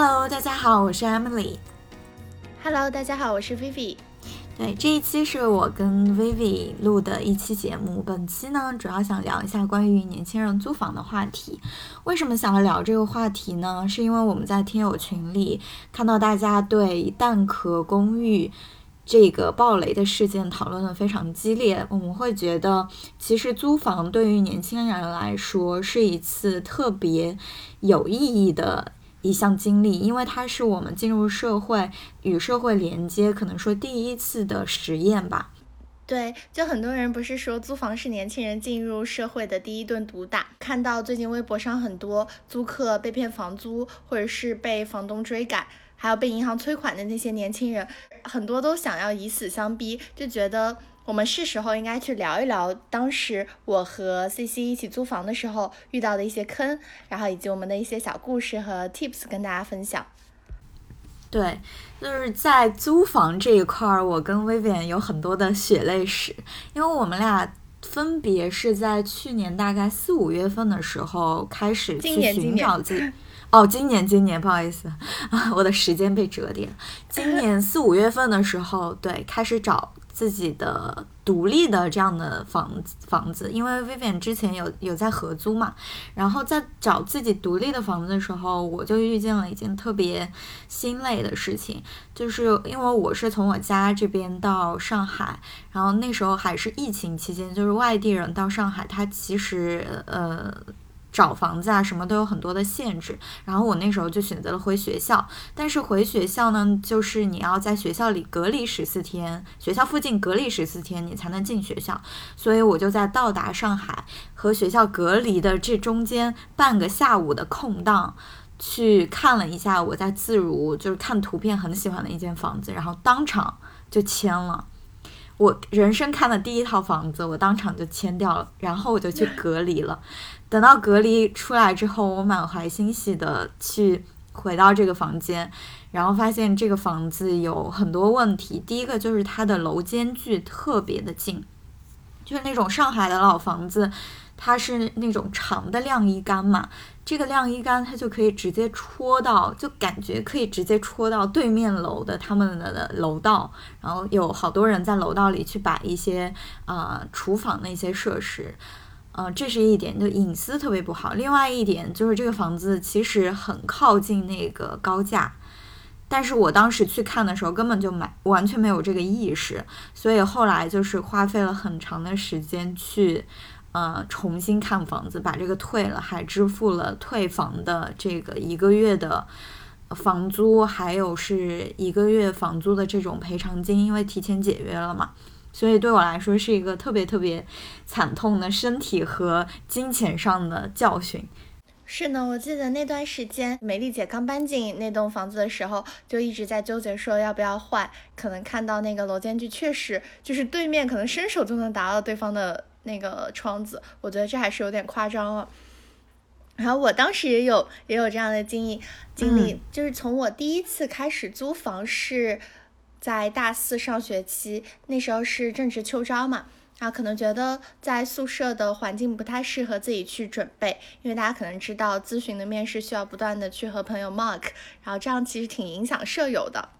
Hello，大家好，我是 Emily。Hello，大家好，我是 Vivi。对，这一期是我跟 Vivi 录的一期节目。本期呢，主要想聊一下关于年轻人租房的话题。为什么想要聊这个话题呢？是因为我们在听友群里看到大家对蛋壳公寓这个暴雷的事件讨论的非常激烈。我们会觉得，其实租房对于年轻人来说是一次特别有意义的。一项经历，因为它是我们进入社会与社会连接，可能说第一次的实验吧。对，就很多人不是说租房是年轻人进入社会的第一顿毒打。看到最近微博上很多租客被骗房租，或者是被房东追赶，还有被银行催款的那些年轻人，很多都想要以死相逼，就觉得。我们是时候应该去聊一聊当时我和 C C 一起租房的时候遇到的一些坑，然后以及我们的一些小故事和 tips 跟大家分享。对，就是在租房这一块儿，我跟 Vivian 有很多的血泪史，因为我们俩分别是在去年大概四五月份的时候开始去寻找自己。哦，今年今年不好意思啊，我的时间被折叠。今年四五月份的时候，对，开始找。自己的独立的这样的房子房子，因为 Vivian 之前有有在合租嘛，然后在找自己独立的房子的时候，我就遇见了一件特别心累的事情，就是因为我是从我家这边到上海，然后那时候还是疫情期间，就是外地人到上海，他其实呃。找房子啊，什么都有很多的限制。然后我那时候就选择了回学校，但是回学校呢，就是你要在学校里隔离十四天，学校附近隔离十四天，你才能进学校。所以我就在到达上海和学校隔离的这中间半个下午的空档，去看了一下我在自如就是看图片很喜欢的一间房子，然后当场就签了。我人生看的第一套房子，我当场就签掉了，然后我就去隔离了。等到隔离出来之后，我满怀欣喜的去回到这个房间，然后发现这个房子有很多问题。第一个就是它的楼间距特别的近，就是那种上海的老房子，它是那种长的晾衣杆嘛，这个晾衣杆它就可以直接戳到，就感觉可以直接戳到对面楼的他们的楼道，然后有好多人在楼道里去摆一些啊厨房的一些设施。嗯，这是一点，就隐私特别不好。另外一点就是这个房子其实很靠近那个高架，但是我当时去看的时候根本就买完全没有这个意识，所以后来就是花费了很长的时间去，呃，重新看房子，把这个退了，还支付了退房的这个一个月的房租，还有是一个月房租的这种赔偿金，因为提前解约了嘛。所以对我来说是一个特别特别惨痛的身体和金钱上的教训。是呢，我记得那段时间美丽姐刚搬进那栋房子的时候，就一直在纠结说要不要换。可能看到那个楼间距确实就是对面可能伸手就能达到对方的那个窗子，我觉得这还是有点夸张了。然后我当时也有也有这样的经历经历，就是从我第一次开始租房是。在大四上学期，那时候是正值秋招嘛，然后可能觉得在宿舍的环境不太适合自己去准备，因为大家可能知道咨询的面试需要不断的去和朋友 mark，然后这样其实挺影响舍友的。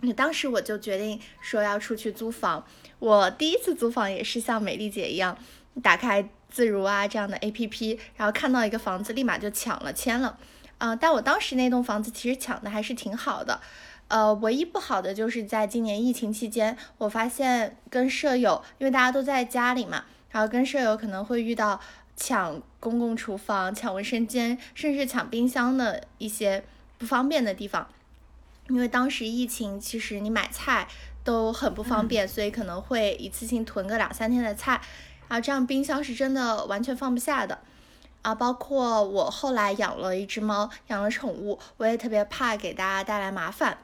那当时我就决定说要出去租房，我第一次租房也是像美丽姐一样，打开自如啊这样的 A P P，然后看到一个房子立马就抢了签了，啊，但我当时那栋房子其实抢的还是挺好的。呃，唯一不好的就是在今年疫情期间，我发现跟舍友，因为大家都在家里嘛，然后跟舍友可能会遇到抢公共厨房、抢卫生间，甚至抢冰箱的一些不方便的地方。因为当时疫情，其实你买菜都很不方便，所以可能会一次性囤个两三天的菜，啊，这样冰箱是真的完全放不下的。啊，包括我后来养了一只猫，养了宠物，我也特别怕给大家带来麻烦。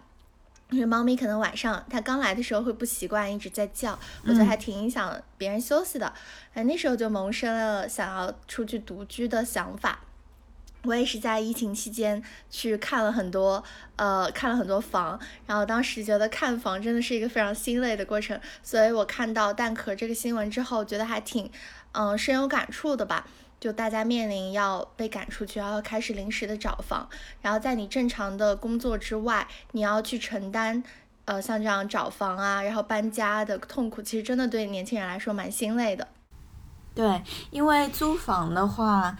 因为猫咪可能晚上它刚来的时候会不习惯，一直在叫，我觉得还挺影响别人休息的。哎，那时候就萌生了想要出去独居的想法。我也是在疫情期间去看了很多，呃，看了很多房，然后当时觉得看房真的是一个非常心累的过程，所以我看到蛋壳这个新闻之后，觉得还挺，嗯，深有感触的吧。就大家面临要被赶出去，然后开始临时的找房，然后在你正常的工作之外，你要去承担，呃，像这样找房啊，然后搬家的痛苦，其实真的对年轻人来说蛮心累的。对，因为租房的话。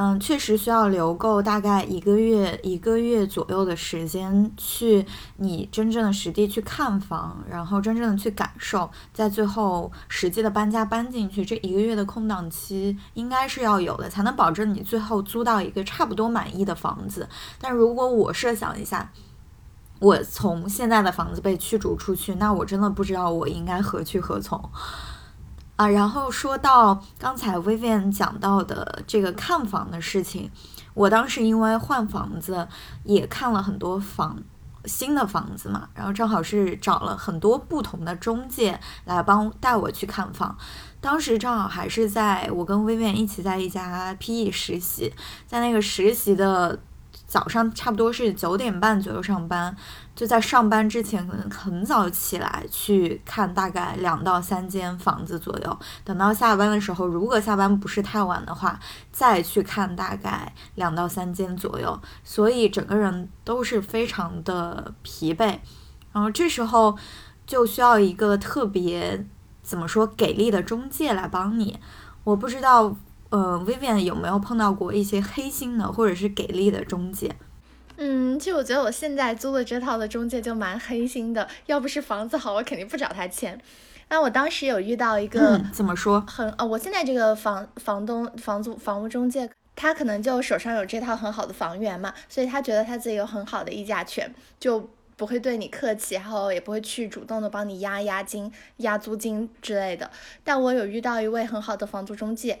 嗯，确实需要留够大概一个月一个月左右的时间，去你真正的实地去看房，然后真正的去感受，在最后实际的搬家搬进去这一个月的空档期，应该是要有的，才能保证你最后租到一个差不多满意的房子。但如果我设想一下，我从现在的房子被驱逐出去，那我真的不知道我应该何去何从。啊，然后说到刚才 Vivian 讲到的这个看房的事情，我当时因为换房子也看了很多房新的房子嘛，然后正好是找了很多不同的中介来帮带我去看房，当时正好还是在我跟 Vivian 一起在一家 PE 实习，在那个实习的。早上差不多是九点半左右上班，就在上班之前可能很早起来去看大概两到三间房子左右，等到下班的时候，如果下班不是太晚的话，再去看大概两到三间左右，所以整个人都是非常的疲惫，然后这时候就需要一个特别怎么说给力的中介来帮你，我不知道。呃，Vivian 有没有碰到过一些黑心的或者是给力的中介？嗯，其实我觉得我现在租的这套的中介就蛮黑心的，要不是房子好，我肯定不找他签。那我当时有遇到一个，怎么说？很呃，我现在这个房房东房租房屋中介，他可能就手上有这套很好的房源嘛，所以他觉得他自己有很好的议价权，就不会对你客气，然后也不会去主动的帮你压押金、压租金之类的。但我有遇到一位很好的房租中介。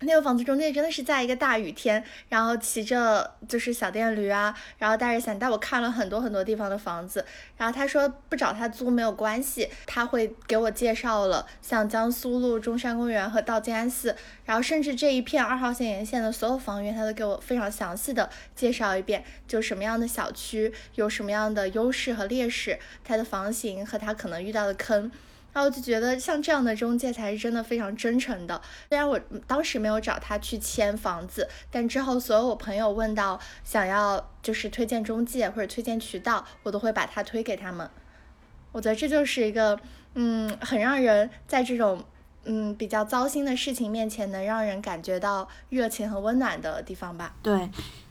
那个房子中介真的是在一个大雨天，然后骑着就是小电驴啊，然后带着伞带我看了很多很多地方的房子。然后他说不找他租没有关系，他会给我介绍了像江苏路、中山公园和到静安寺，然后甚至这一片二号线沿线的所有房源，他都给我非常详细的介绍一遍，就什么样的小区有什么样的优势和劣势，它的房型和他可能遇到的坑。然后就觉得像这样的中介才是真的非常真诚的。虽然我当时没有找他去签房子，但之后所有我朋友问到想要就是推荐中介或者推荐渠道，我都会把他推给他们。我觉得这就是一个嗯，很让人在这种嗯比较糟心的事情面前能让人感觉到热情和温暖的地方吧。对，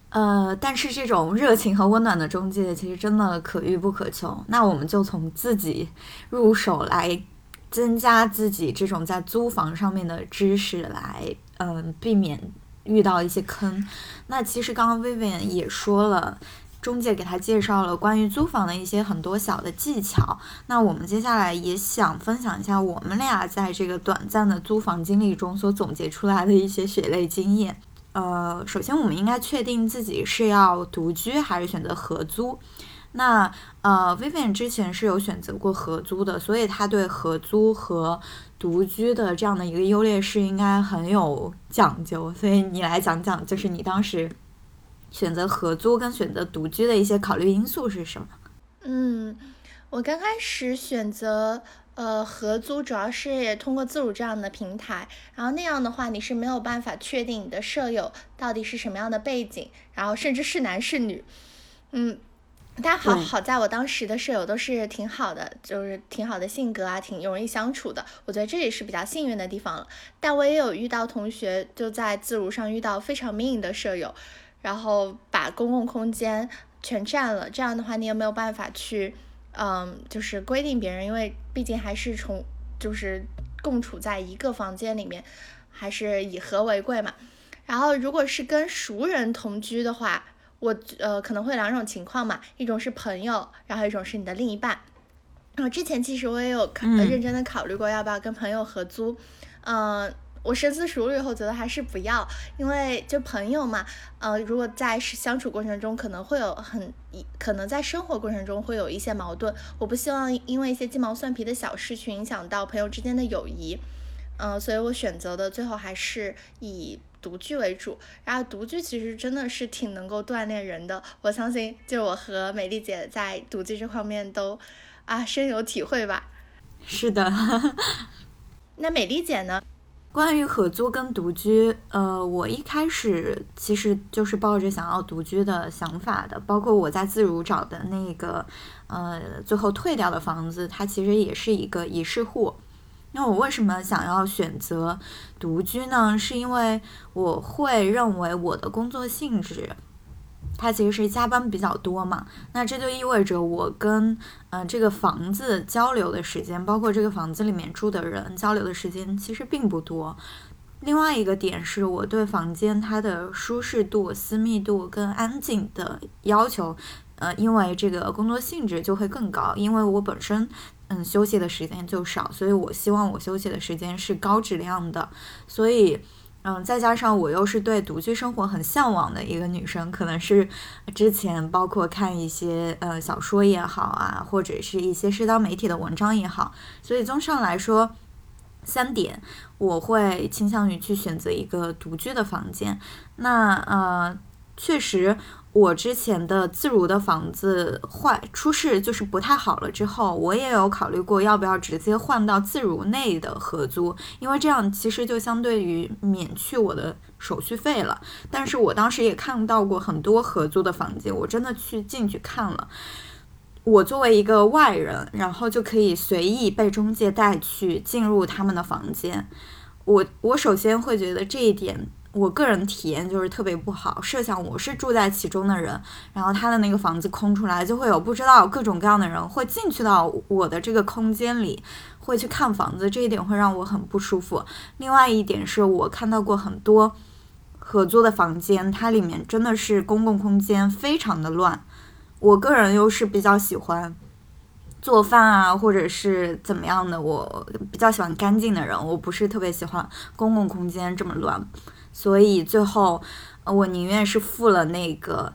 呃，但是这种热情和温暖的中介其实真的可遇不可求。那我们就从自己入手来。增加自己这种在租房上面的知识，来嗯避免遇到一些坑。那其实刚刚 Vivian 也说了，中介给他介绍了关于租房的一些很多小的技巧。那我们接下来也想分享一下我们俩在这个短暂的租房经历中所总结出来的一些血泪经验。呃，首先我们应该确定自己是要独居还是选择合租。那呃，Vivian 之前是有选择过合租的，所以他对合租和独居的这样的一个优劣势应该很有讲究。所以你来讲讲，就是你当时选择合租跟选择独居的一些考虑因素是什么？嗯，我刚开始选择呃合租，主要是通过自如这样的平台，然后那样的话你是没有办法确定你的舍友到底是什么样的背景，然后甚至是男是女，嗯。但好好在我当时的舍友都是挺好的，就是挺好的性格啊，挺容易相处的。我觉得这也是比较幸运的地方了。但我也有遇到同学就在自如上遇到非常 mean 的舍友，然后把公共空间全占了。这样的话，你也没有办法去，嗯，就是规定别人，因为毕竟还是从就是共处在一个房间里面，还是以和为贵嘛。然后如果是跟熟人同居的话，我呃可能会两种情况嘛，一种是朋友，然后一种是你的另一半。然后之前其实我也有考认真的考虑过要不要跟朋友合租，嗯，我深思熟虑后觉得还是不要，因为就朋友嘛，呃，如果在相处过程中可能会有很可能在生活过程中会有一些矛盾，我不希望因为一些鸡毛蒜皮的小事去影响到朋友之间的友谊，嗯，所以我选择的最后还是以。独居为主。然后独居其实真的是挺能够锻炼人的，我相信就我和美丽姐在独居这方面都啊深有体会吧。是的，那美丽姐呢？关于合租跟独居，呃，我一开始其实就是抱着想要独居的想法的。包括我在自如找的那个，呃，最后退掉的房子，它其实也是一个一室户。那我为什么想要选择独居呢？是因为我会认为我的工作性质。它其实是加班比较多嘛，那这就意味着我跟嗯这个房子交流的时间，包括这个房子里面住的人交流的时间其实并不多。另外一个点是我对房间它的舒适度、私密度跟安静的要求，呃，因为这个工作性质就会更高，因为我本身嗯休息的时间就少，所以我希望我休息的时间是高质量的，所以。嗯，再加上我又是对独居生活很向往的一个女生，可能是之前包括看一些呃小说也好啊，或者是一些社交媒体的文章也好，所以综上来说，三点我会倾向于去选择一个独居的房间。那呃，确实。我之前的自如的房子坏出事，就是不太好了。之后我也有考虑过要不要直接换到自如内的合租，因为这样其实就相对于免去我的手续费了。但是我当时也看到过很多合租的房间，我真的去进去看了。我作为一个外人，然后就可以随意被中介带去进入他们的房间。我我首先会觉得这一点。我个人体验就是特别不好。设想我是住在其中的人，然后他的那个房子空出来，就会有不知道各种各样的人会进去到我的这个空间里，会去看房子，这一点会让我很不舒服。另外一点是我看到过很多合租的房间，它里面真的是公共空间非常的乱。我个人又是比较喜欢做饭啊，或者是怎么样的，我比较喜欢干净的人，我不是特别喜欢公共空间这么乱。所以最后，我宁愿是付了那个，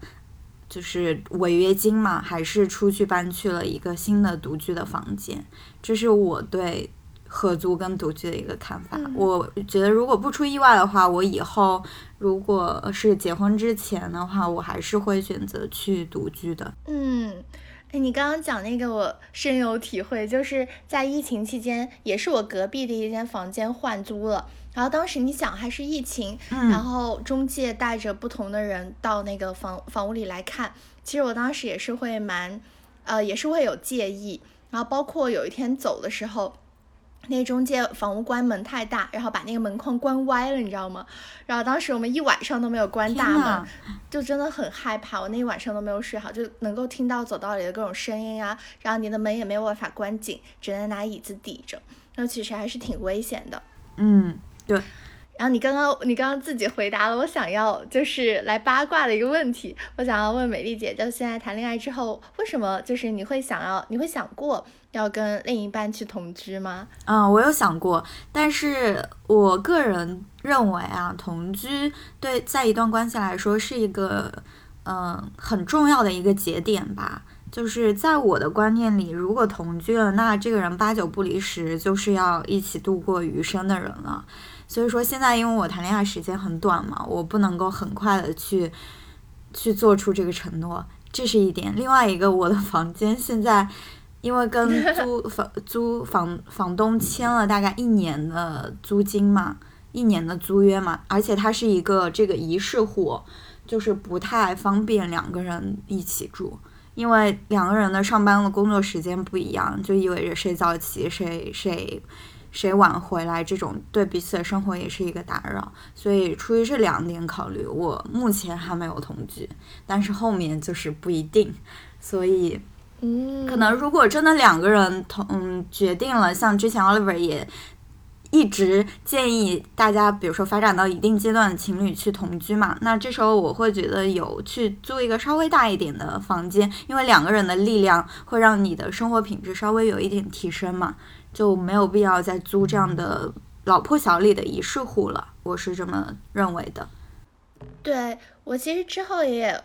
就是违约金嘛，还是出去搬去了一个新的独居的房间。这是我对合租跟独居的一个看法。我觉得如果不出意外的话，我以后如果是结婚之前的话，我还是会选择去独居的。嗯，哎，你刚刚讲那个我深有体会，就是在疫情期间，也是我隔壁的一间房间换租了。然后当时你想还是疫情，然后中介带着不同的人到那个房房屋里来看，其实我当时也是会蛮，呃，也是会有介意。然后包括有一天走的时候，那中介房屋关门太大，然后把那个门框关歪了，你知道吗？然后当时我们一晚上都没有关大门，就真的很害怕。我那一晚上都没有睡好，就能够听到走道里的各种声音啊，然后你的门也没有办法关紧，只能拿椅子抵着，那其实还是挺危险的。嗯。对，然后你刚刚你刚刚自己回答了我想要就是来八卦的一个问题，我想要问美丽姐，就现在谈恋爱之后，为什么就是你会想要你会想过要跟另一半去同居吗？嗯，我有想过，但是我个人认为啊，同居对在一段关系来说是一个嗯很重要的一个节点吧。就是在我的观念里，如果同居了，那这个人八九不离十，就是要一起度过余生的人了。所以说，现在因为我谈恋爱时间很短嘛，我不能够很快的去去做出这个承诺，这是一点。另外一个，我的房间现在因为跟 租房租房房东签了大概一年的租金嘛，一年的租约嘛，而且它是一个这个一室户，就是不太方便两个人一起住。因为两个人的上班的工作时间不一样，就意味着谁早起谁谁谁晚回来，这种对彼此的生活也是一个打扰。所以出于这两点考虑，我目前还没有同居，但是后面就是不一定。所以，嗯，可能如果真的两个人同嗯决定了，像之前 Oliver 也。一直建议大家，比如说发展到一定阶段的情侣去同居嘛，那这时候我会觉得有去租一个稍微大一点的房间，因为两个人的力量会让你的生活品质稍微有一点提升嘛，就没有必要再租这样的老破小里的一室户了，我是这么认为的。对我其实之后也。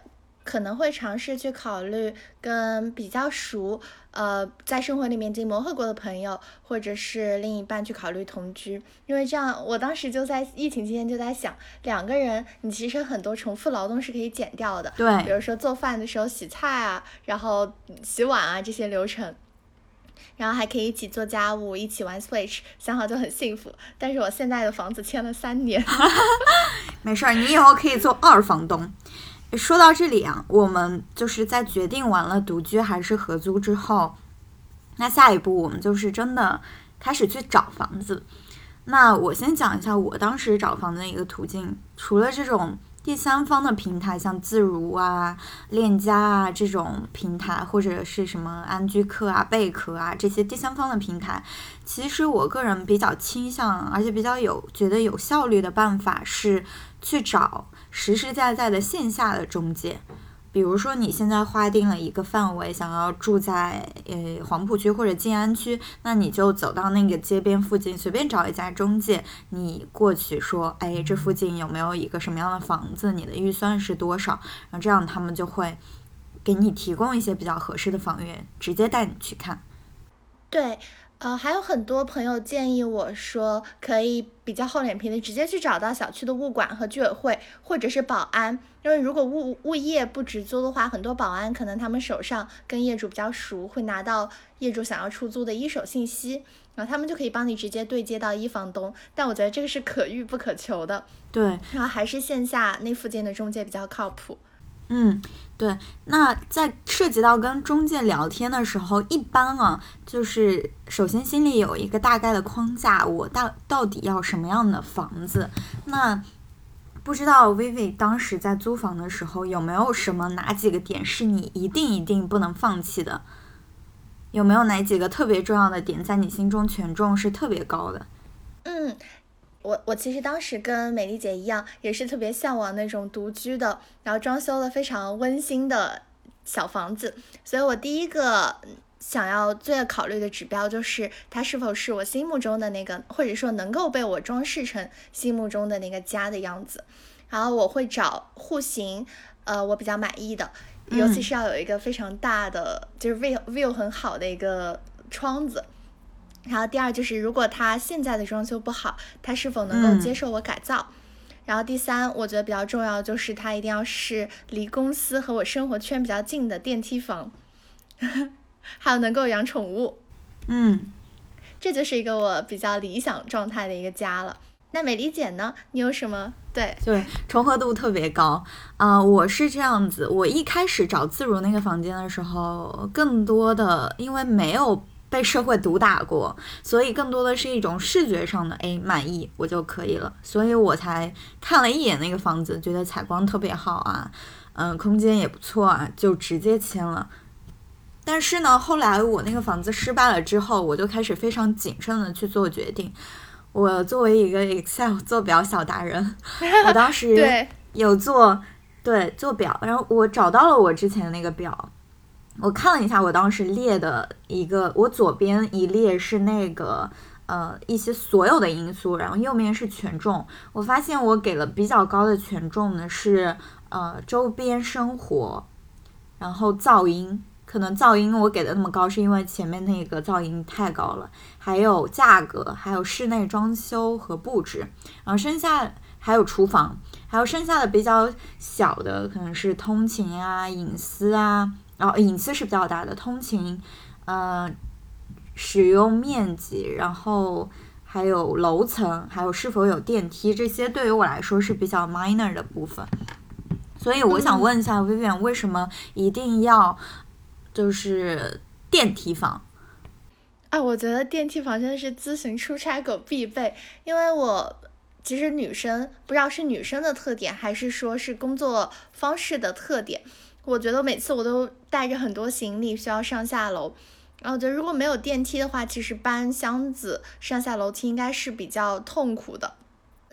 可能会尝试去考虑跟比较熟，呃，在生活里面已经磨合过的朋友，或者是另一半去考虑同居，因为这样，我当时就在疫情期间就在想，两个人，你其实很多重复劳动是可以减掉的，对，比如说做饭的时候洗菜啊，然后洗碗啊这些流程。然后还可以一起做家务，一起玩 Switch，想好就很幸福。但是我现在的房子签了三年，没事儿，你以后可以做二房东。说到这里啊，我们就是在决定完了独居还是合租之后，那下一步我们就是真的开始去找房子。那我先讲一下我当时找房子的一个途径，除了这种。第三方的平台，像自如啊、链家啊这种平台，或者是什么安居客啊、贝壳啊这些第三方的平台，其实我个人比较倾向，而且比较有觉得有效率的办法是去找实实在在的线下的中介。比如说，你现在划定了一个范围，想要住在呃黄浦区或者静安区，那你就走到那个街边附近，随便找一家中介，你过去说，哎，这附近有没有一个什么样的房子？你的预算是多少？然后这样他们就会给你提供一些比较合适的房源，直接带你去看。对。呃，还有很多朋友建议我说，可以比较厚脸皮的直接去找到小区的物管和居委会，或者是保安，因为如果物物业不直租的话，很多保安可能他们手上跟业主比较熟，会拿到业主想要出租的一手信息，然后他们就可以帮你直接对接到一房东。但我觉得这个是可遇不可求的，对，然后还是线下那附近的中介比较靠谱。嗯，对。那在涉及到跟中介聊天的时候，一般啊，就是首先心里有一个大概的框架，我到到底要什么样的房子？那不知道 Vivi 当时在租房的时候，有没有什么哪几个点是你一定一定不能放弃的？有没有哪几个特别重要的点在你心中权重是特别高的？嗯。我我其实当时跟美丽姐一样，也是特别向往那种独居的，然后装修的非常温馨的小房子。所以我第一个想要最要考虑的指标就是它是否是我心目中的那个，或者说能够被我装饰成心目中的那个家的样子。然后我会找户型，呃，我比较满意的，尤其是要有一个非常大的，就是 view view 很好的一个窗子。然后第二就是，如果他现在的装修不好，他是否能够接受我改造？然后第三，我觉得比较重要就是，他一定要是离公司和我生活圈比较近的电梯房，还有能够养宠物。嗯，这就是一个我比较理想状态的一个家了。那美丽姐呢？你有什么？对对，重合度特别高啊！我是这样子，我一开始找自如那个房间的时候，更多的因为没有。被社会毒打过，所以更多的是一种视觉上的哎满意我就可以了，所以我才看了一眼那个房子，觉得采光特别好啊，嗯，空间也不错啊，就直接签了。但是呢，后来我那个房子失败了之后，我就开始非常谨慎的去做决定。我作为一个 Excel 做表小达人，我当时有做对做表，然后我找到了我之前那个表。我看了一下，我当时列的一个，我左边一列是那个呃一些所有的因素，然后右面是权重。我发现我给了比较高的权重呢，是呃周边生活，然后噪音，可能噪音我给的那么高，是因为前面那个噪音太高了。还有价格，还有室内装修和布置，然后剩下还有厨房，还有剩下的比较小的，可能是通勤啊、隐私啊。然后隐私是比较大的，通勤，呃，使用面积，然后还有楼层，还有是否有电梯，这些对于我来说是比较 minor 的部分。所以我想问一下 Vivian，为什么一定要就是电梯房？啊，我觉得电梯房真的是咨询出差狗必备，因为我其实女生不知道是女生的特点，还是说是工作方式的特点。我觉得每次我都带着很多行李需要上下楼，然后我觉得如果没有电梯的话，其实搬箱子上下楼梯应该是比较痛苦的。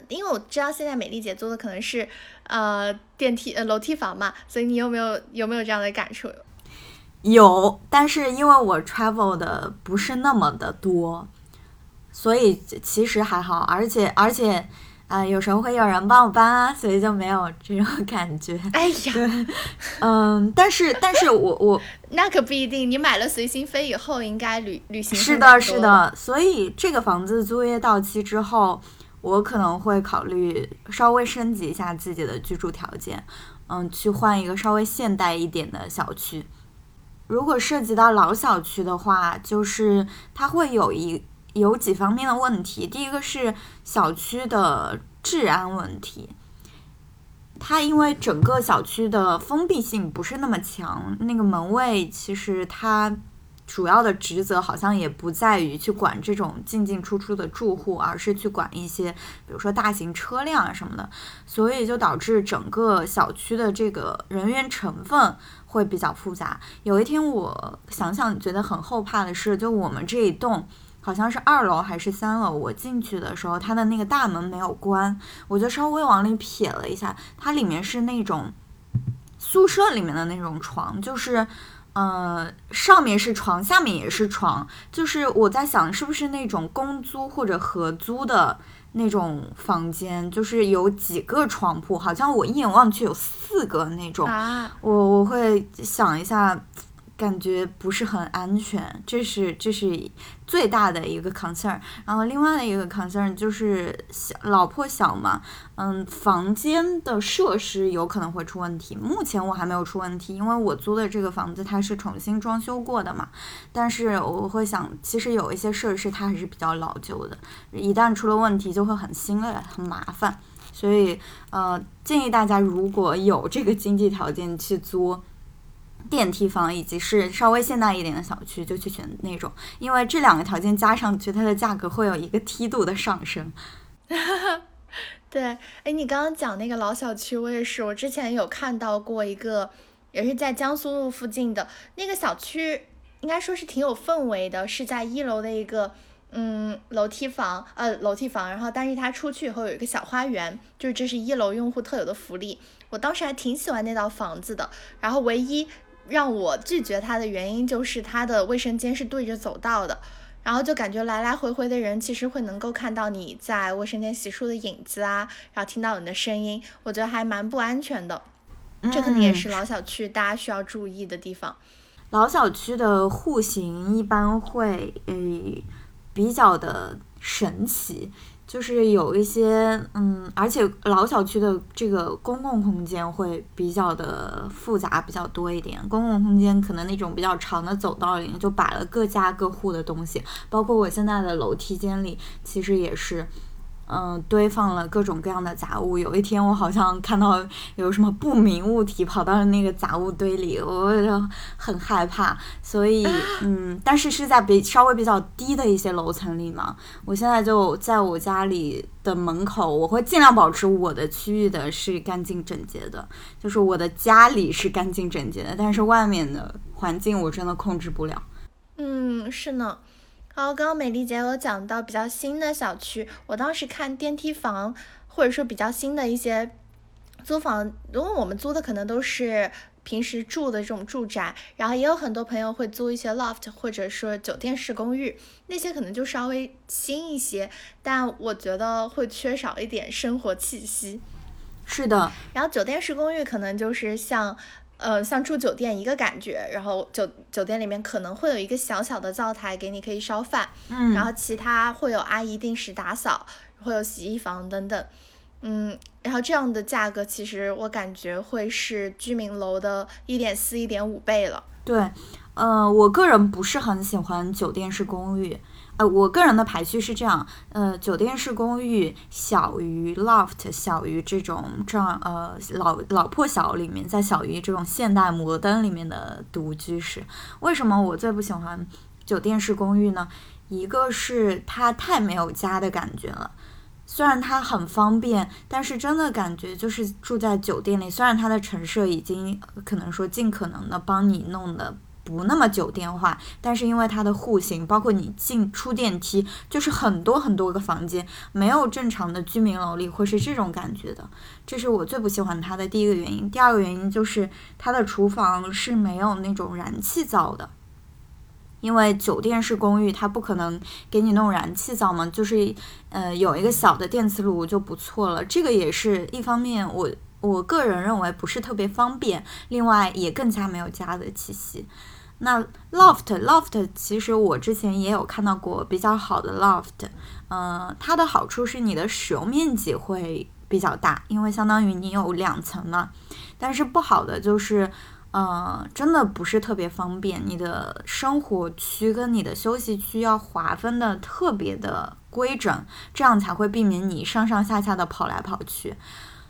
因为我知道现在美丽姐租的可能是呃电梯呃楼梯房嘛，所以你有没有有没有这样的感受？有，但是因为我 travel 的不是那么的多，所以其实还好，而且而且啊，有时候会有人帮我搬啊，所以就没有这种 感觉。哎呀，嗯，但是但是我我 那可不一定，你买了随心飞以后，应该旅旅行是的，是的，所以这个房子租约到期之后，我可能会考虑稍微升级一下自己的居住条件，嗯，去换一个稍微现代一点的小区。如果涉及到老小区的话，就是它会有一。有几方面的问题，第一个是小区的治安问题，它因为整个小区的封闭性不是那么强，那个门卫其实他主要的职责好像也不在于去管这种进进出出的住户，而是去管一些比如说大型车辆啊什么的，所以就导致整个小区的这个人员成分会比较复杂。有一天我想想觉得很后怕的是，就我们这一栋。好像是二楼还是三楼？我进去的时候，它的那个大门没有关，我就稍微往里瞥了一下，它里面是那种宿舍里面的那种床，就是，呃，上面是床，下面也是床，就是我在想是不是那种公租或者合租的那种房间，就是有几个床铺，好像我一眼望去有四个那种，我我会想一下。感觉不是很安全，这是这是最大的一个 concern。然后另外的一个 concern 就是小老破小嘛，嗯，房间的设施有可能会出问题。目前我还没有出问题，因为我租的这个房子它是重新装修过的嘛。但是我会想，其实有一些设施它还是比较老旧的，一旦出了问题就会很心累、很麻烦。所以呃，建议大家如果有这个经济条件去租。电梯房以及是稍微现代一点的小区，就去选那种，因为这两个条件加上去，它的价格会有一个梯度的上升。对，哎，你刚刚讲那个老小区，我也是，我之前有看到过一个，也是在江苏路附近的那个小区，应该说是挺有氛围的，是在一楼的一个嗯楼梯房，呃楼梯房，然后但是它出去以后有一个小花园，就是这是一楼用户特有的福利。我当时还挺喜欢那套房子的，然后唯一。让我拒绝它的原因就是它的卫生间是对着走道的，然后就感觉来来回回的人其实会能够看到你在卫生间洗漱的影子啊，然后听到你的声音，我觉得还蛮不安全的。这可能也是老小区大家需要注意的地方。老小区的户型一般会诶比较的神奇。就是有一些，嗯，而且老小区的这个公共空间会比较的复杂，比较多一点。公共空间可能那种比较长的走道里就摆了各家各户的东西，包括我现在的楼梯间里，其实也是。嗯，堆放了各种各样的杂物。有一天，我好像看到有什么不明物体跑到了那个杂物堆里，我就很害怕。所以，嗯，但是是在比稍微比较低的一些楼层里嘛。我现在就在我家里的门口，我会尽量保持我的区域的是干净整洁的，就是我的家里是干净整洁的，但是外面的环境我真的控制不了。嗯，是呢。好，刚刚美丽姐有讲到比较新的小区，我当时看电梯房，或者说比较新的一些租房，因为我们租的可能都是平时住的这种住宅，然后也有很多朋友会租一些 loft 或者说酒店式公寓，那些可能就稍微新一些，但我觉得会缺少一点生活气息。是的，然后酒店式公寓可能就是像。呃，像住酒店一个感觉，然后酒酒店里面可能会有一个小小的灶台给你可以烧饭，嗯，然后其他会有阿姨定时打扫，会有洗衣房等等，嗯，然后这样的价格其实我感觉会是居民楼的一点四、一点五倍了。对，呃，我个人不是很喜欢酒店式公寓。呃，我个人的排序是这样，呃，酒店式公寓小于 loft，小于这种这样呃老老破小里面，再小于这种现代摩登里面的独居室。为什么我最不喜欢酒店式公寓呢？一个是它太没有家的感觉了，虽然它很方便，但是真的感觉就是住在酒店里。虽然它的陈设已经可能说尽可能的帮你弄的。不那么酒店化，但是因为它的户型，包括你进出电梯，就是很多很多个房间，没有正常的居民楼里会是这种感觉的。这是我最不喜欢它的第一个原因。第二个原因就是它的厨房是没有那种燃气灶的，因为酒店式公寓它不可能给你弄燃气灶嘛，就是呃有一个小的电磁炉就不错了。这个也是一方面，我我个人认为不是特别方便，另外也更加没有家的气息。那 loft loft 其实我之前也有看到过比较好的 loft，嗯，它的好处是你的使用面积会比较大，因为相当于你有两层嘛。但是不好的就是，嗯，真的不是特别方便。你的生活区跟你的休息区要划分的特别的规整，这样才会避免你上上下下的跑来跑去。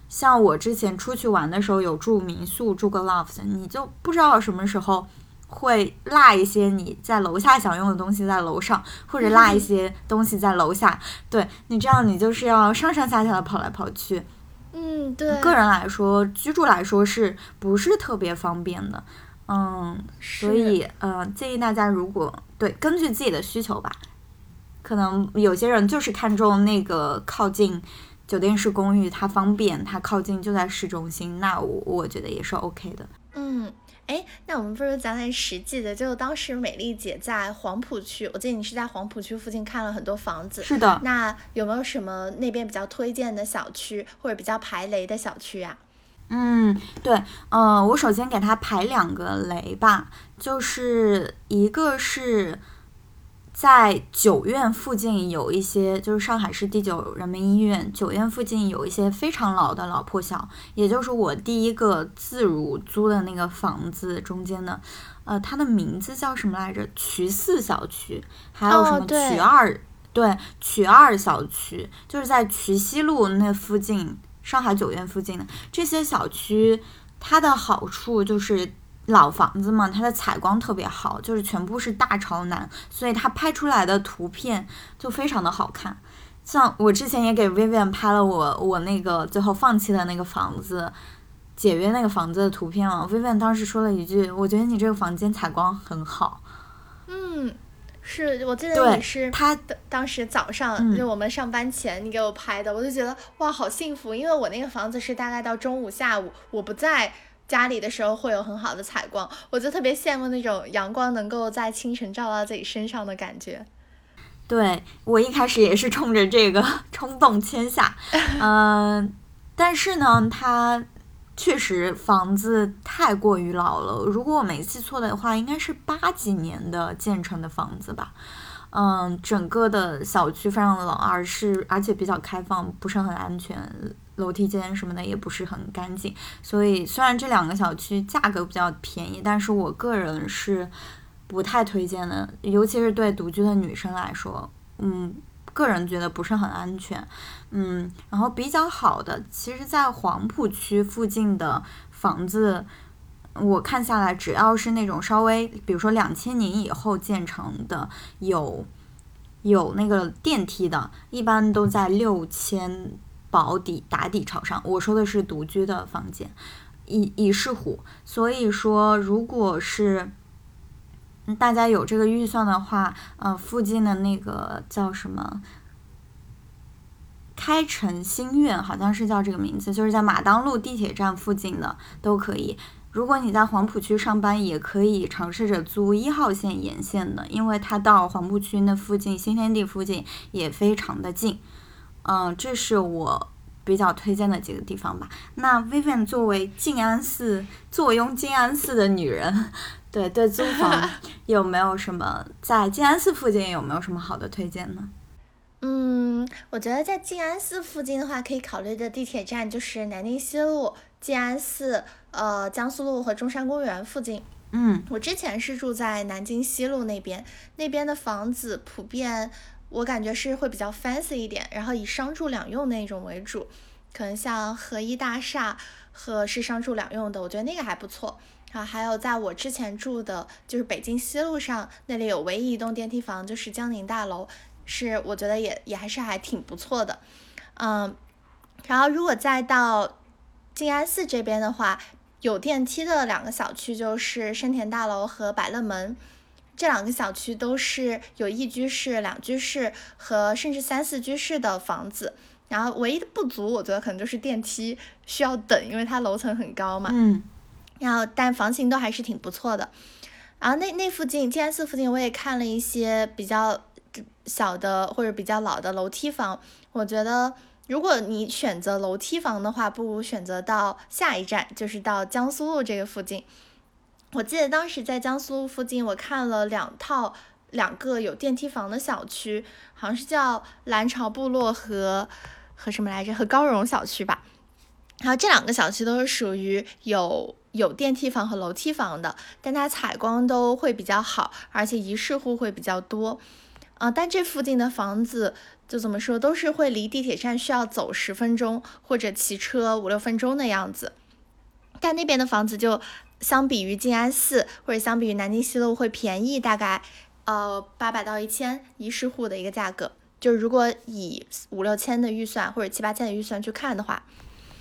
像我之前出去玩的时候有住民宿，住过 loft，你就不知道什么时候。会落一些你在楼下想用的东西在楼上，或者落一些东西在楼下。对你这样，你就是要上上下下的跑来跑去。嗯，对。个人来说，居住来说是不是特别方便的？嗯，所以呃，建议大家如果对根据自己的需求吧，可能有些人就是看中那个靠近酒店式公寓，它方便，它靠近就在市中心，那我我觉得也是 OK 的。嗯。哎，那我们不如讲点实际的。就当时美丽姐在黄浦区，我记得你是在黄浦区附近看了很多房子。是的。那有没有什么那边比较推荐的小区，或者比较排雷的小区啊？嗯，对，呃，我首先给它排两个雷吧，就是一个是。在九院附近有一些，就是上海市第九人民医院九院附近有一些非常老的老破小，也就是我第一个自如租的那个房子中间的，呃，它的名字叫什么来着？渠四小区，还有什么渠二？对，渠二小区，就是在渠西路那附近，上海九院附近的这些小区，它的好处就是。老房子嘛，它的采光特别好，就是全部是大朝南，所以它拍出来的图片就非常的好看。像我之前也给 Vivian 拍了我我那个最后放弃的那个房子，解约那个房子的图片了。Vivian 当时说了一句：“我觉得你这个房间采光很好。”嗯，是我记得你是他当时早上就我们上班前你给我拍的，我就觉得哇好幸福，因为我那个房子是大概到中午下午我不在。家里的时候会有很好的采光，我就特别羡慕那种阳光能够在清晨照到自己身上的感觉。对我一开始也是冲着这个 冲动签下，嗯，但是呢，它确实房子太过于老了。如果我没记错的话，应该是八几年的建成的房子吧。嗯，整个的小区非常的老，而是而且比较开放，不是很安全。楼梯间什么的也不是很干净，所以虽然这两个小区价格比较便宜，但是我个人是不太推荐的，尤其是对独居的女生来说，嗯，个人觉得不是很安全，嗯，然后比较好的，其实，在黄浦区附近的房子，我看下来，只要是那种稍微，比如说两千年以后建成的，有有那个电梯的，一般都在六千。保底打底朝上，我说的是独居的房间，一一室户。所以说，如果是大家有这个预算的话，呃，附近的那个叫什么开城新苑，好像是叫这个名字，就是在马当路地铁站附近的都可以。如果你在黄浦区上班，也可以尝试着租一号线沿线的，因为它到黄浦区那附近新天地附近也非常的近。嗯，这是我比较推荐的几个地方吧。那 Vivian 作为静安寺坐拥静安寺的女人，对 对，租房 有没有什么在静安寺附近有没有什么好的推荐呢？嗯，我觉得在静安寺附近的话，可以考虑的地铁站就是南京西路、静安寺、呃江苏路和中山公园附近。嗯，我之前是住在南京西路那边，那边的房子普遍。我感觉是会比较 fancy 一点，然后以商住两用那种为主，可能像合一大厦和是商住两用的，我觉得那个还不错。啊，还有在我之前住的，就是北京西路上那里有唯一一栋电梯房，就是江宁大楼，是我觉得也也还是还挺不错的。嗯，然后如果再到静安寺这边的话，有电梯的两个小区就是深田大楼和百乐门。这两个小区都是有一居室、两居室和甚至三四居室的房子，然后唯一的不足，我觉得可能就是电梯需要等，因为它楼层很高嘛。嗯。然后，但房型都还是挺不错的。然后那那附近静安寺附近，我也看了一些比较小的或者比较老的楼梯房。我觉得，如果你选择楼梯房的话，不如选择到下一站，就是到江苏路这个附近。我记得当时在江苏附近，我看了两套两个有电梯房的小区，好像是叫蓝潮部落和和什么来着，和高荣小区吧。然后这两个小区都是属于有有电梯房和楼梯房的，但它采光都会比较好，而且一室户会比较多。啊，但这附近的房子就怎么说，都是会离地铁站需要走十分钟或者骑车五六分钟的样子。但那边的房子就相比于静安寺或者相比于南京西路会便宜大概呃八百到一千一室户的一个价格。就是如果以五六千的预算或者七八千的预算去看的话。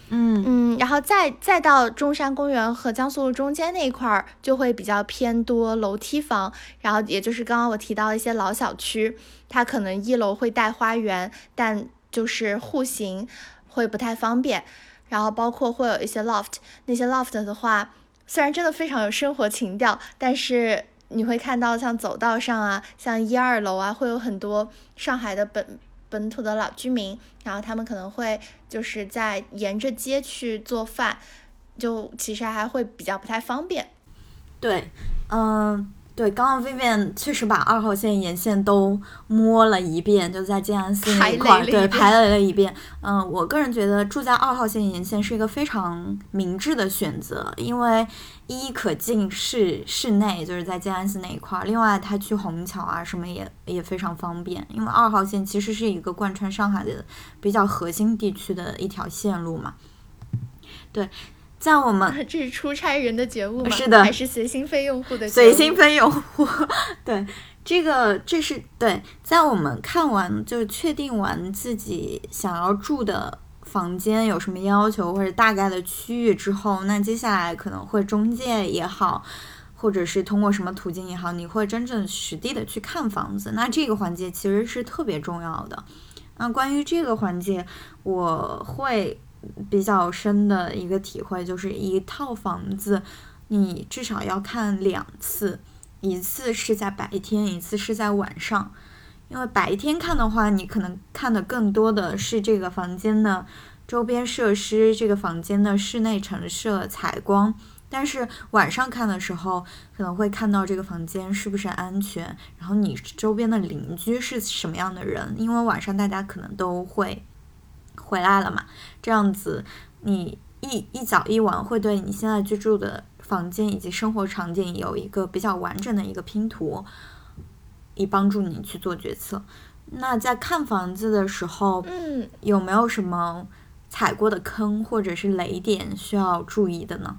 嗯嗯，然后再再到中山公园和江苏路中间那一块儿，就会比较偏多楼梯房，然后也就是刚刚我提到一些老小区，它可能一楼会带花园，但就是户型会不太方便，然后包括会有一些 loft，那些 loft 的话，虽然真的非常有生活情调，但是你会看到像走道上啊，像一二楼啊，会有很多上海的本。本土的老居民，然后他们可能会就是在沿着街去做饭，就其实还会比较不太方便。对，嗯。对，刚刚 Vivian 确实把二号线沿线都摸了一遍，就在静安寺那一块，对，排雷了一遍。嗯，我个人觉得住在二号线沿线是一个非常明智的选择，因为一可进市市内，就是在静安寺那一块；，另外它去虹桥啊什么也也非常方便，因为二号线其实是一个贯穿上海的比较核心地区的一条线路嘛。对。在我们 这是出差人的觉悟吗？是的，还是随心飞用户的随心飞用户？对，这个这是对。在我们看完就确定完自己想要住的房间有什么要求或者大概的区域之后，那接下来可能会中介也好，或者是通过什么途径也好，你会真正实地的去看房子。那这个环节其实是特别重要的。那关于这个环节，我会。比较深的一个体会就是，一套房子你至少要看两次，一次是在白天，一次是在晚上。因为白天看的话，你可能看的更多的是这个房间的周边设施，这个房间的室内陈设、采光；但是晚上看的时候，可能会看到这个房间是不是安全，然后你周边的邻居是什么样的人，因为晚上大家可能都会。回来了嘛？这样子，你一一早一晚会对你现在居住的房间以及生活场景有一个比较完整的一个拼图，以帮助你去做决策。那在看房子的时候，嗯，有没有什么踩过的坑或者是雷点需要注意的呢？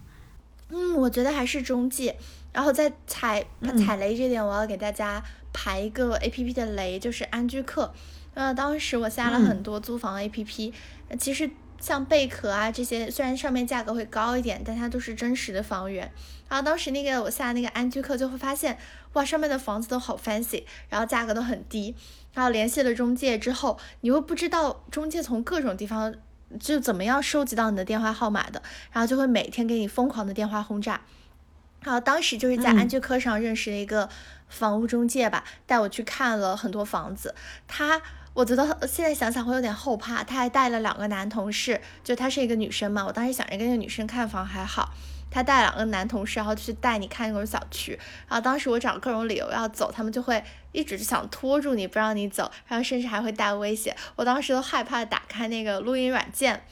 嗯，我觉得还是中介。然后在踩踩雷这点，我要给大家排一个 A P P 的雷，就是安居客。呃，当时我下了很多租房 A P P，其实像贝壳啊这些，虽然上面价格会高一点，但它都是真实的房源。然后当时那个我下那个安居客就会发现，哇，上面的房子都好 fancy，然后价格都很低。然后联系了中介之后，你又不知道中介从各种地方就怎么样收集到你的电话号码的，然后就会每天给你疯狂的电话轰炸。然后当时就是在安居客上认识了一个房屋中介吧，带我去看了很多房子，他。我觉得现在想想会有点后怕，他还带了两个男同事，就她是一个女生嘛。我当时想着跟那个女生看房还好，他带两个男同事，然后去带你看那种小区。然后当时我找各种理由要走，他们就会一直想拖住你不让你走，然后甚至还会带威胁。我当时都害怕打开那个录音软件。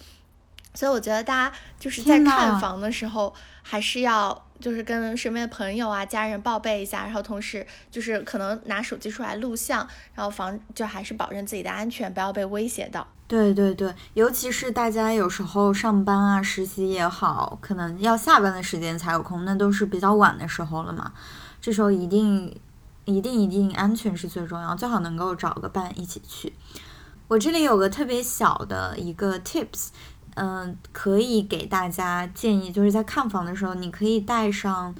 所以我觉得大家就是在看房的时候，还是要就是跟身边的朋友啊、家人报备一下，然后同时就是可能拿手机出来录像，然后防就还是保证自己的安全，不要被威胁到。对对对，尤其是大家有时候上班啊、实习也好，可能要下班的时间才有空，那都是比较晚的时候了嘛。这时候一定一定一定安全是最重要，最好能够找个伴一起去。我这里有个特别小的一个 tips。嗯，可以给大家建议，就是在看房的时候，你可以带上，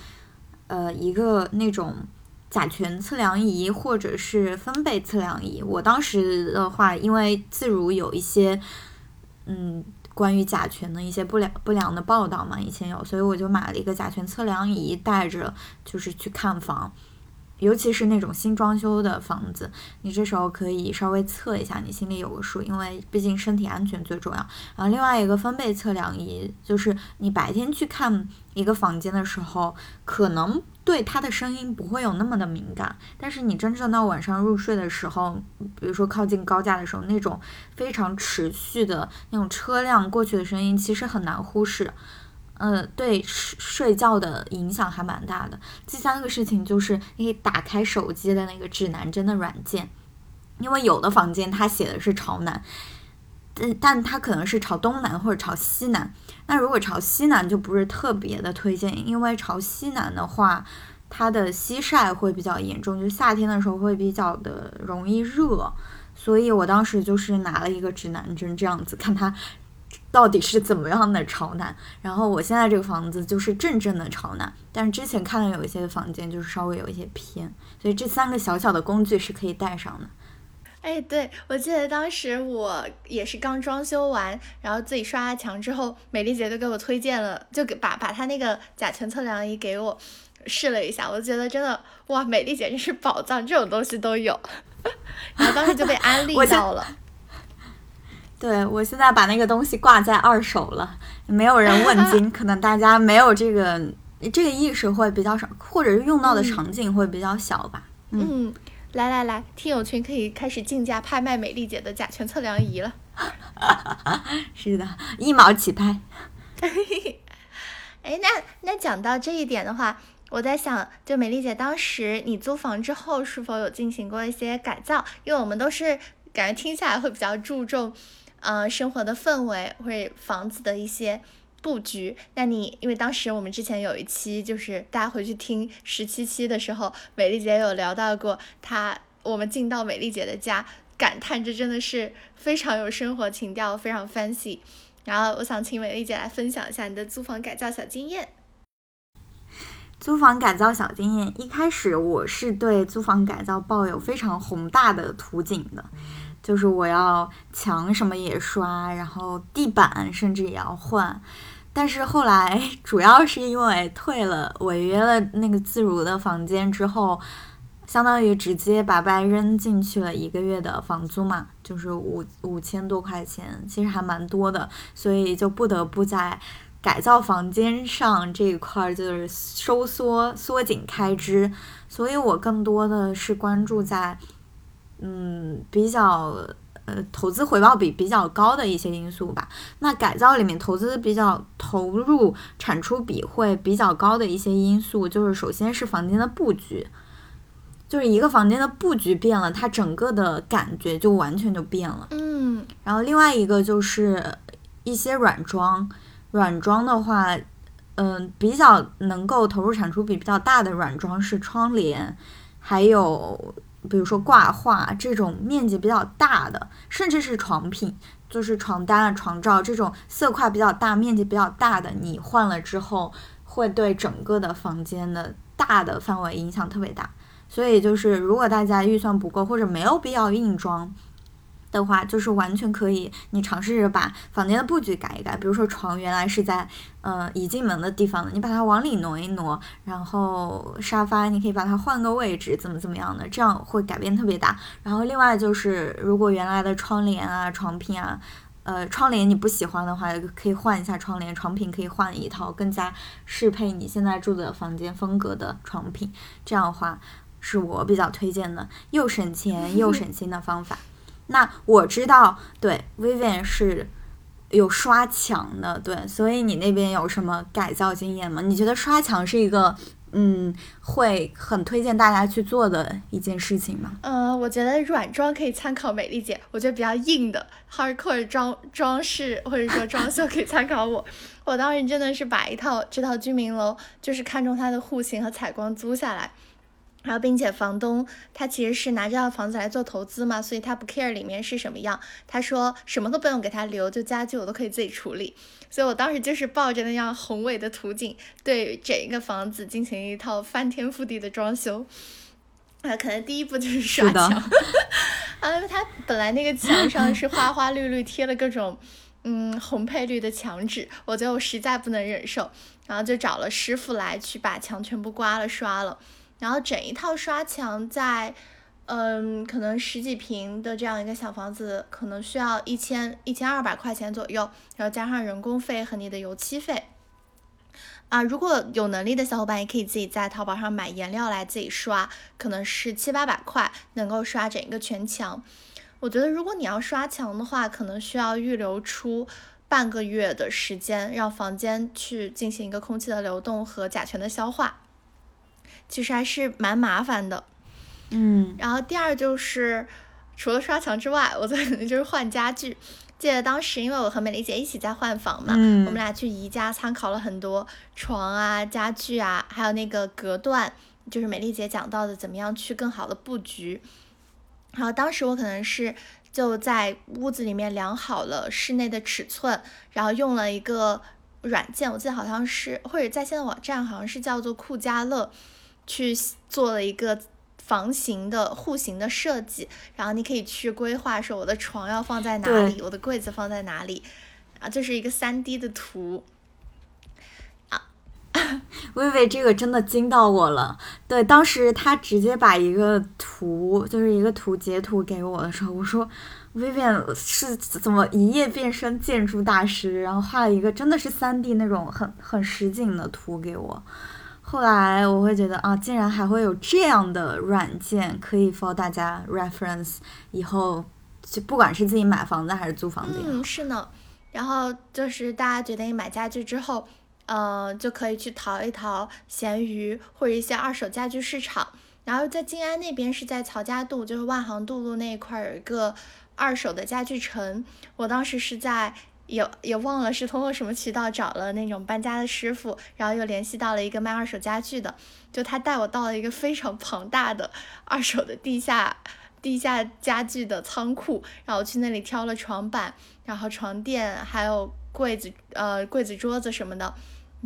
呃，一个那种甲醛测量仪或者是分贝测量仪。我当时的话，因为自如有一些，嗯，关于甲醛的一些不良不良的报道嘛，以前有，所以我就买了一个甲醛测量仪，带着就是去看房。尤其是那种新装修的房子，你这时候可以稍微测一下，你心里有个数，因为毕竟身体安全最重要。然后另外一个分贝测量仪，就是你白天去看一个房间的时候，可能对它的声音不会有那么的敏感，但是你真正到晚上入睡的时候，比如说靠近高架的时候，那种非常持续的那种车辆过去的声音，其实很难忽视。呃，对睡睡觉的影响还蛮大的。第三个事情就是你可以打开手机的那个指南针的软件，因为有的房间它写的是朝南，但但它可能是朝东南或者朝西南。那如果朝西南就不是特别的推荐，因为朝西南的话，它的西晒会比较严重，就夏天的时候会比较的容易热。所以我当时就是拿了一个指南针这样子看它。到底是怎么样的朝南？然后我现在这个房子就是正正的朝南，但是之前看了有一些房间就是稍微有一些偏，所以这三个小小的工具是可以带上的。哎，对，我记得当时我也是刚装修完，然后自己刷了墙之后，美丽姐就给我推荐了，就给把把她那个甲醛测量仪给我试了一下，我觉得真的哇，美丽姐真是宝藏，这种东西都有，然后当时就被安利到了。对，我现在把那个东西挂在二手了，没有人问津，可能大家没有这个这个意识会比较少，或者是用到的场景会比较小吧。嗯，来来来，听友群可以开始竞价拍卖美丽姐的甲醛测量仪了。是的，一毛起拍。哎，那那讲到这一点的话，我在想，就美丽姐当时你租房之后是否有进行过一些改造？因为我们都是感觉听下来会比较注重。嗯，生活的氛围或者房子的一些布局。那你因为当时我们之前有一期，就是大家回去听十七期的时候，美丽姐有聊到过，她我们进到美丽姐的家，感叹这真的是非常有生活情调，非常 fancy。然后我想请美丽姐来分享一下你的租房改造小经验。租房改造小经验，一开始我是对租房改造抱有非常宏大的图景的。就是我要墙什么也刷，然后地板甚至也要换，但是后来 主要是因为退了违约了那个自如的房间之后，相当于直接白白扔进去了一个月的房租嘛，就是五五千多块钱，其实还蛮多的，所以就不得不在改造房间上这一块就是收缩缩紧开支，所以我更多的是关注在。嗯，比较呃投资回报比比较高的一些因素吧。那改造里面投资比较投入产出比会比较高的一些因素，就是首先是房间的布局，就是一个房间的布局变了，它整个的感觉就完全就变了。嗯，然后另外一个就是一些软装，软装的话，嗯，比较能够投入产出比比较大的软装是窗帘，还有。比如说挂画这种面积比较大的，甚至是床品，就是床单啊、床罩这种色块比较大、面积比较大的，你换了之后，会对整个的房间的大的范围影响特别大。所以就是，如果大家预算不够或者没有必要硬装。的话，就是完全可以，你尝试着把房间的布局改一改。比如说床原来是在，呃，一进门的地方的，你把它往里挪一挪，然后沙发你可以把它换个位置，怎么怎么样的，这样会改变特别大。然后另外就是，如果原来的窗帘啊、床品啊，呃，窗帘你不喜欢的话，可以换一下窗帘，床品可以换一套更加适配你现在住的房间风格的床品。这样的话，是我比较推荐的，又省钱又省心的方法。那我知道，对，Vivian 是有刷墙的，对，所以你那边有什么改造经验吗？你觉得刷墙是一个，嗯，会很推荐大家去做的一件事情吗？呃，我觉得软装可以参考美丽姐，我觉得比较硬的 hardcore 装装饰或者说装修可以参考我。我当时真的是把一套这套居民楼，就是看中它的户型和采光租下来。然后，并且房东他其实是拿这套房子来做投资嘛，所以他不 care 里面是什么样。他说什么都不用给他留，就家具我都可以自己处理。所以我当时就是抱着那样宏伟的图景，对整一个房子进行一套翻天覆地的装修。啊，可能第一步就是刷墙。啊，他本来那个墙上是花花绿绿贴了各种嗯，红配绿的墙纸，我觉得我实在不能忍受，然后就找了师傅来去把墙全部刮了刷了，然后整一套刷墙在，嗯，可能十几平的这样一个小房子，可能需要一千一千二百块钱左右，然后加上人工费和你的油漆费，啊，如果有能力的小伙伴也可以自己在淘宝上买颜料来自己刷，可能是七八百块能够刷整一个全墙。我觉得，如果你要刷墙的话，可能需要预留出半个月的时间，让房间去进行一个空气的流动和甲醛的消化，其实还是蛮麻烦的。嗯，然后第二就是，除了刷墙之外，我最可能就是换家具。记得当时，因为我和美丽姐一起在换房嘛，我们俩去宜家参考了很多床啊、家具啊，还有那个隔断，就是美丽姐讲到的怎么样去更好的布局。然后当时我可能是就在屋子里面量好了室内的尺寸，然后用了一个软件，我记得好像是或者在线的网站，好像是叫做酷家乐，去做了一个房型的户型的设计。然后你可以去规划说我的床要放在哪里，我的柜子放在哪里，啊，这是一个三 D 的图。薇薇，这个真的惊到我了。对，当时他直接把一个图，就是一个图截图给我的时候，我说，薇薇是怎么一夜变身建筑大师，然后画了一个真的是三 D 那种很很实景的图给我。后来我会觉得啊，竟然还会有这样的软件可以 for 大家 reference，以后就不管是自己买房子还是租房子。嗯，是呢。然后就是大家决定买家具之后。嗯，就可以去淘一淘闲鱼或者一些二手家具市场。然后在静安那边是在曹家渡，就是万航渡路那一块有一个二手的家具城。我当时是在也也忘了是通过什么渠道找了那种搬家的师傅，然后又联系到了一个卖二手家具的，就他带我到了一个非常庞大的二手的地下地下家具的仓库，然后去那里挑了床板，然后床垫还有柜子呃柜子桌子什么的。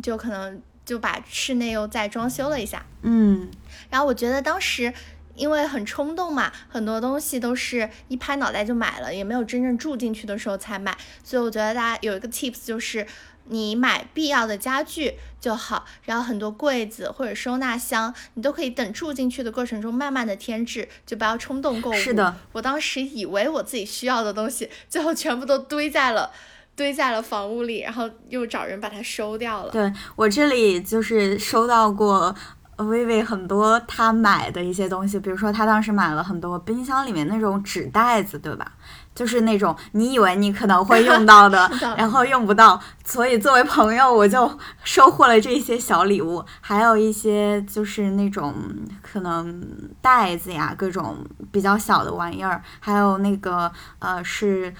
就可能就把室内又再装修了一下，嗯，然后我觉得当时因为很冲动嘛，很多东西都是一拍脑袋就买了，也没有真正住进去的时候才买，所以我觉得大家有一个 tips 就是你买必要的家具就好，然后很多柜子或者收纳箱，你都可以等住进去的过程中慢慢的添置，就不要冲动购物。是的，我当时以为我自己需要的东西，最后全部都堆在了。堆在了房屋里，然后又找人把它收掉了。对我这里就是收到过薇薇很多她买的一些东西，比如说她当时买了很多冰箱里面那种纸袋子，对吧？就是那种你以为你可能会用到的，然后用不到。所以作为朋友，我就收获了这些小礼物，还有一些就是那种可能袋子呀，各种比较小的玩意儿，还有那个呃是。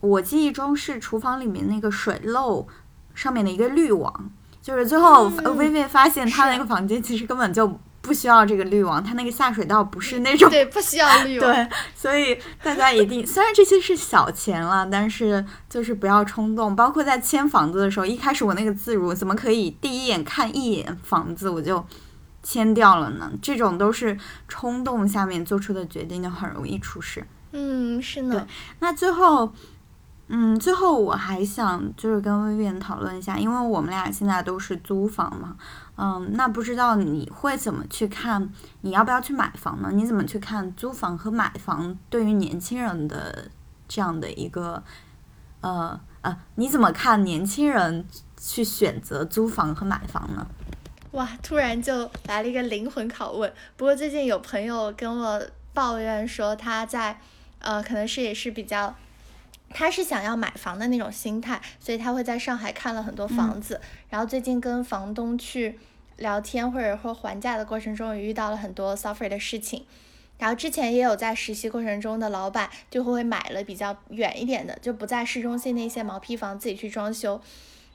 我记忆中是厨房里面那个水漏上面的一个滤网，就是最后薇薇发现她那个房间其实根本就不需要这个滤网，它那个下水道不是那种对不需要滤网，对，所以大家一定虽然这些是小钱了，但是就是不要冲动。包括在签房子的时候，一开始我那个自如怎么可以第一眼看一眼房子我就签掉了呢？这种都是冲动下面做出的决定，就很容易出事。嗯，是呢。那最后。嗯，最后我还想就是跟薇薇讨论一下，因为我们俩现在都是租房嘛，嗯，那不知道你会怎么去看，你要不要去买房呢？你怎么去看租房和买房对于年轻人的这样的一个，呃呃，你怎么看年轻人去选择租房和买房呢？哇，突然就来了一个灵魂拷问。不过最近有朋友跟我抱怨说他在，呃，可能是也是比较。他是想要买房的那种心态，所以他会在上海看了很多房子，然后最近跟房东去聊天或者说还价的过程中，也遇到了很多 suffer 的事情。然后之前也有在实习过程中的老板就会买了比较远一点的，就不在市中心那些毛坯房自己去装修。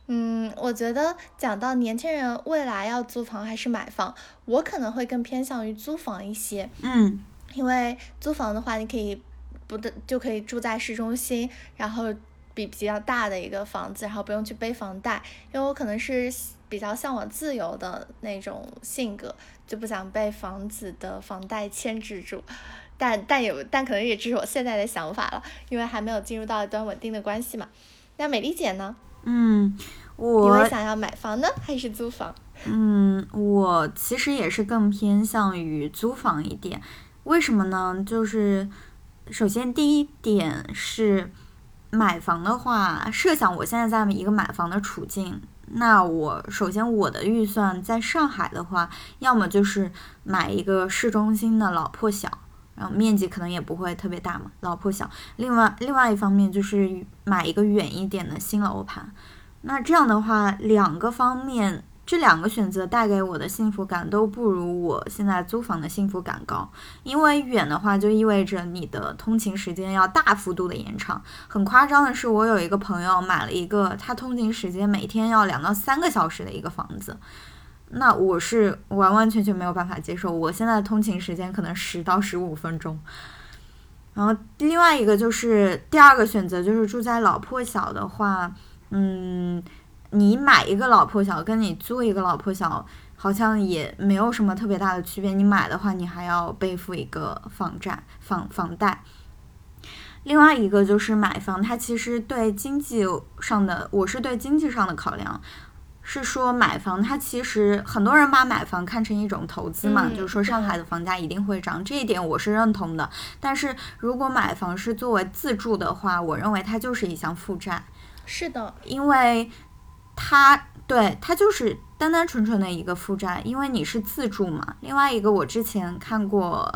嗯，我觉得讲到年轻人未来要租房还是买房，我可能会更偏向于租房一些。嗯，因为租房的话，你可以。不的就可以住在市中心，然后比比较大的一个房子，然后不用去背房贷。因为我可能是比较向往自由的那种性格，就不想被房子的房贷牵制住。但但有但可能也只是我现在的想法了，因为还没有进入到一段稳定的关系嘛。那美丽姐呢？嗯，我你会想要买房呢，还是租房？嗯，我其实也是更偏向于租房一点。为什么呢？就是首先第一点是买房的话，设想我现在在一个买房的处境，那我首先我的预算在上海的话，要么就是买一个市中心的老破小，然后面积可能也不会特别大嘛，老破小。另外另外一方面就是买一个远一点的新楼盘。那这样的话，两个方面，这两个选择带给我的幸福感都不如我现在租房的幸福感高。因为远的话，就意味着你的通勤时间要大幅度的延长。很夸张的是，我有一个朋友买了一个他通勤时间每天要两到三个小时的一个房子，那我是完完全全没有办法接受。我现在的通勤时间可能十到十五分钟。然后另外一个就是第二个选择，就是住在老破小的话。嗯，你买一个老破小，跟你租一个老破小，好像也没有什么特别大的区别。你买的话，你还要背负一个房债、房房贷。另外一个就是买房，它其实对经济上的，我是对经济上的考量，是说买房，它其实很多人把买房看成一种投资嘛，就是说上海的房价一定会涨，这一点我是认同的。但是如果买房是作为自住的话，我认为它就是一项负债。是的，因为它对它就是单单纯纯的一个负债，因为你是自住嘛。另外一个，我之前看过，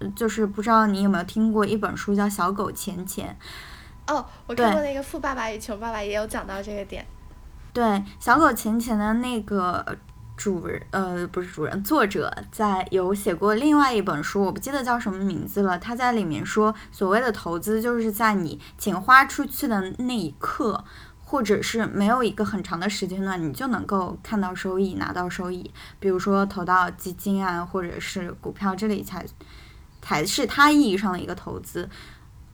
嗯，就是不知道你有没有听过一本书叫《小狗钱钱》。哦，我看过那个《富爸爸与穷爸爸》，也有讲到这个点。对，《小狗钱钱》的那个主人，呃，不是主人，作者在有写过另外一本书，我不记得叫什么名字了。他在里面说，所谓的投资就是在你钱花出去的那一刻，或者是没有一个很长的时间段，你就能够看到收益，拿到收益。比如说投到基金啊，或者是股票，这里才才是它意义上的一个投资。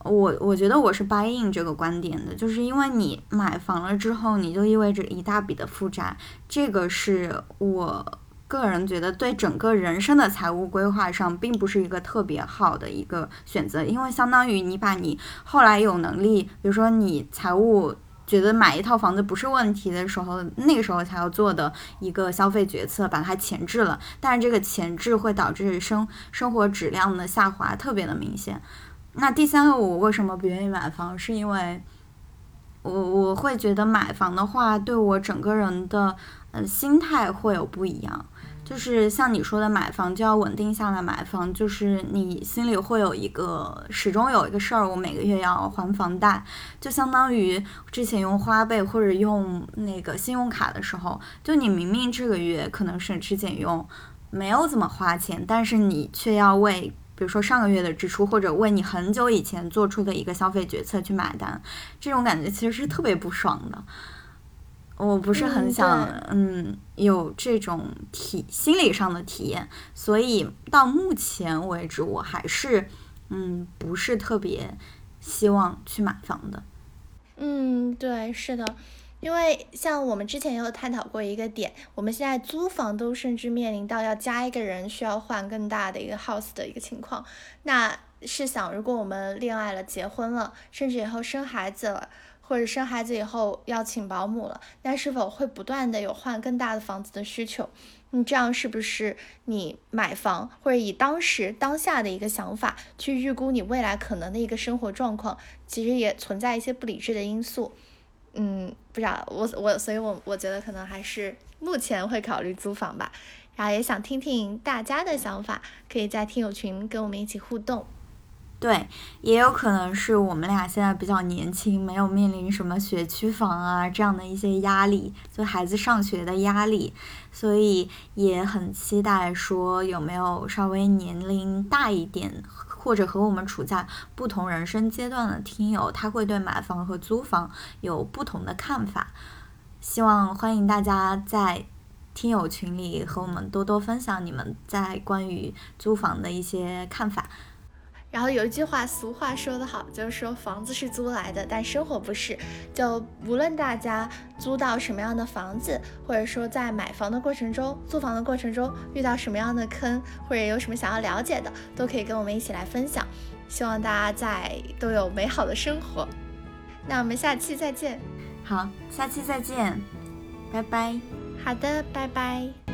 我我觉得我是 buying 这个观点的，就是因为你买房了之后，你就意味着一大笔的负债，这个是我个人觉得对整个人生的财务规划上并不是一个特别好的一个选择，因为相当于你把你后来有能力，比如说你财务觉得买一套房子不是问题的时候，那个时候才要做的一个消费决策，把它前置了，但是这个前置会导致生生活质量的下滑特别的明显。那第三个，我为什么不愿意买房？是因为，我我会觉得买房的话，对我整个人的呃心态会有不一样。就是像你说的，买房就要稳定下来，买房就是你心里会有一个始终有一个事儿，我每个月要还房贷，就相当于之前用花呗或者用那个信用卡的时候，就你明明这个月可能省吃俭用，没有怎么花钱，但是你却要为。比如说上个月的支出，或者为你很久以前做出的一个消费决策去买单，这种感觉其实是特别不爽的。我不是很想，嗯，有这种体心理上的体验，所以到目前为止，我还是，嗯，不是特别希望去买房的。嗯，对，是的。因为像我们之前也有探讨过一个点，我们现在租房都甚至面临到要加一个人需要换更大的一个 house 的一个情况。那试想，如果我们恋爱了、结婚了，甚至以后生孩子了，或者生孩子以后要请保姆了，那是否会不断的有换更大的房子的需求？你这样是不是你买房或者以当时当下的一个想法去预估你未来可能的一个生活状况，其实也存在一些不理智的因素？嗯，不知道我我，所以我我觉得可能还是目前会考虑租房吧，然后也想听听大家的想法，可以在听友群跟我们一起互动。对，也有可能是我们俩现在比较年轻，没有面临什么学区房啊这样的一些压力，就孩子上学的压力，所以也很期待说有没有稍微年龄大一点。或者和我们处在不同人生阶段的听友，他会对买房和租房有不同的看法。希望欢迎大家在听友群里和我们多多分享你们在关于租房的一些看法。然后有一句话，俗话说得好，就是说房子是租来的，但生活不是。就无论大家租到什么样的房子，或者说在买房的过程中、租房的过程中遇到什么样的坑，或者有什么想要了解的，都可以跟我们一起来分享。希望大家在都有美好的生活。那我们下期再见。好，下期再见，拜拜。好的，拜拜。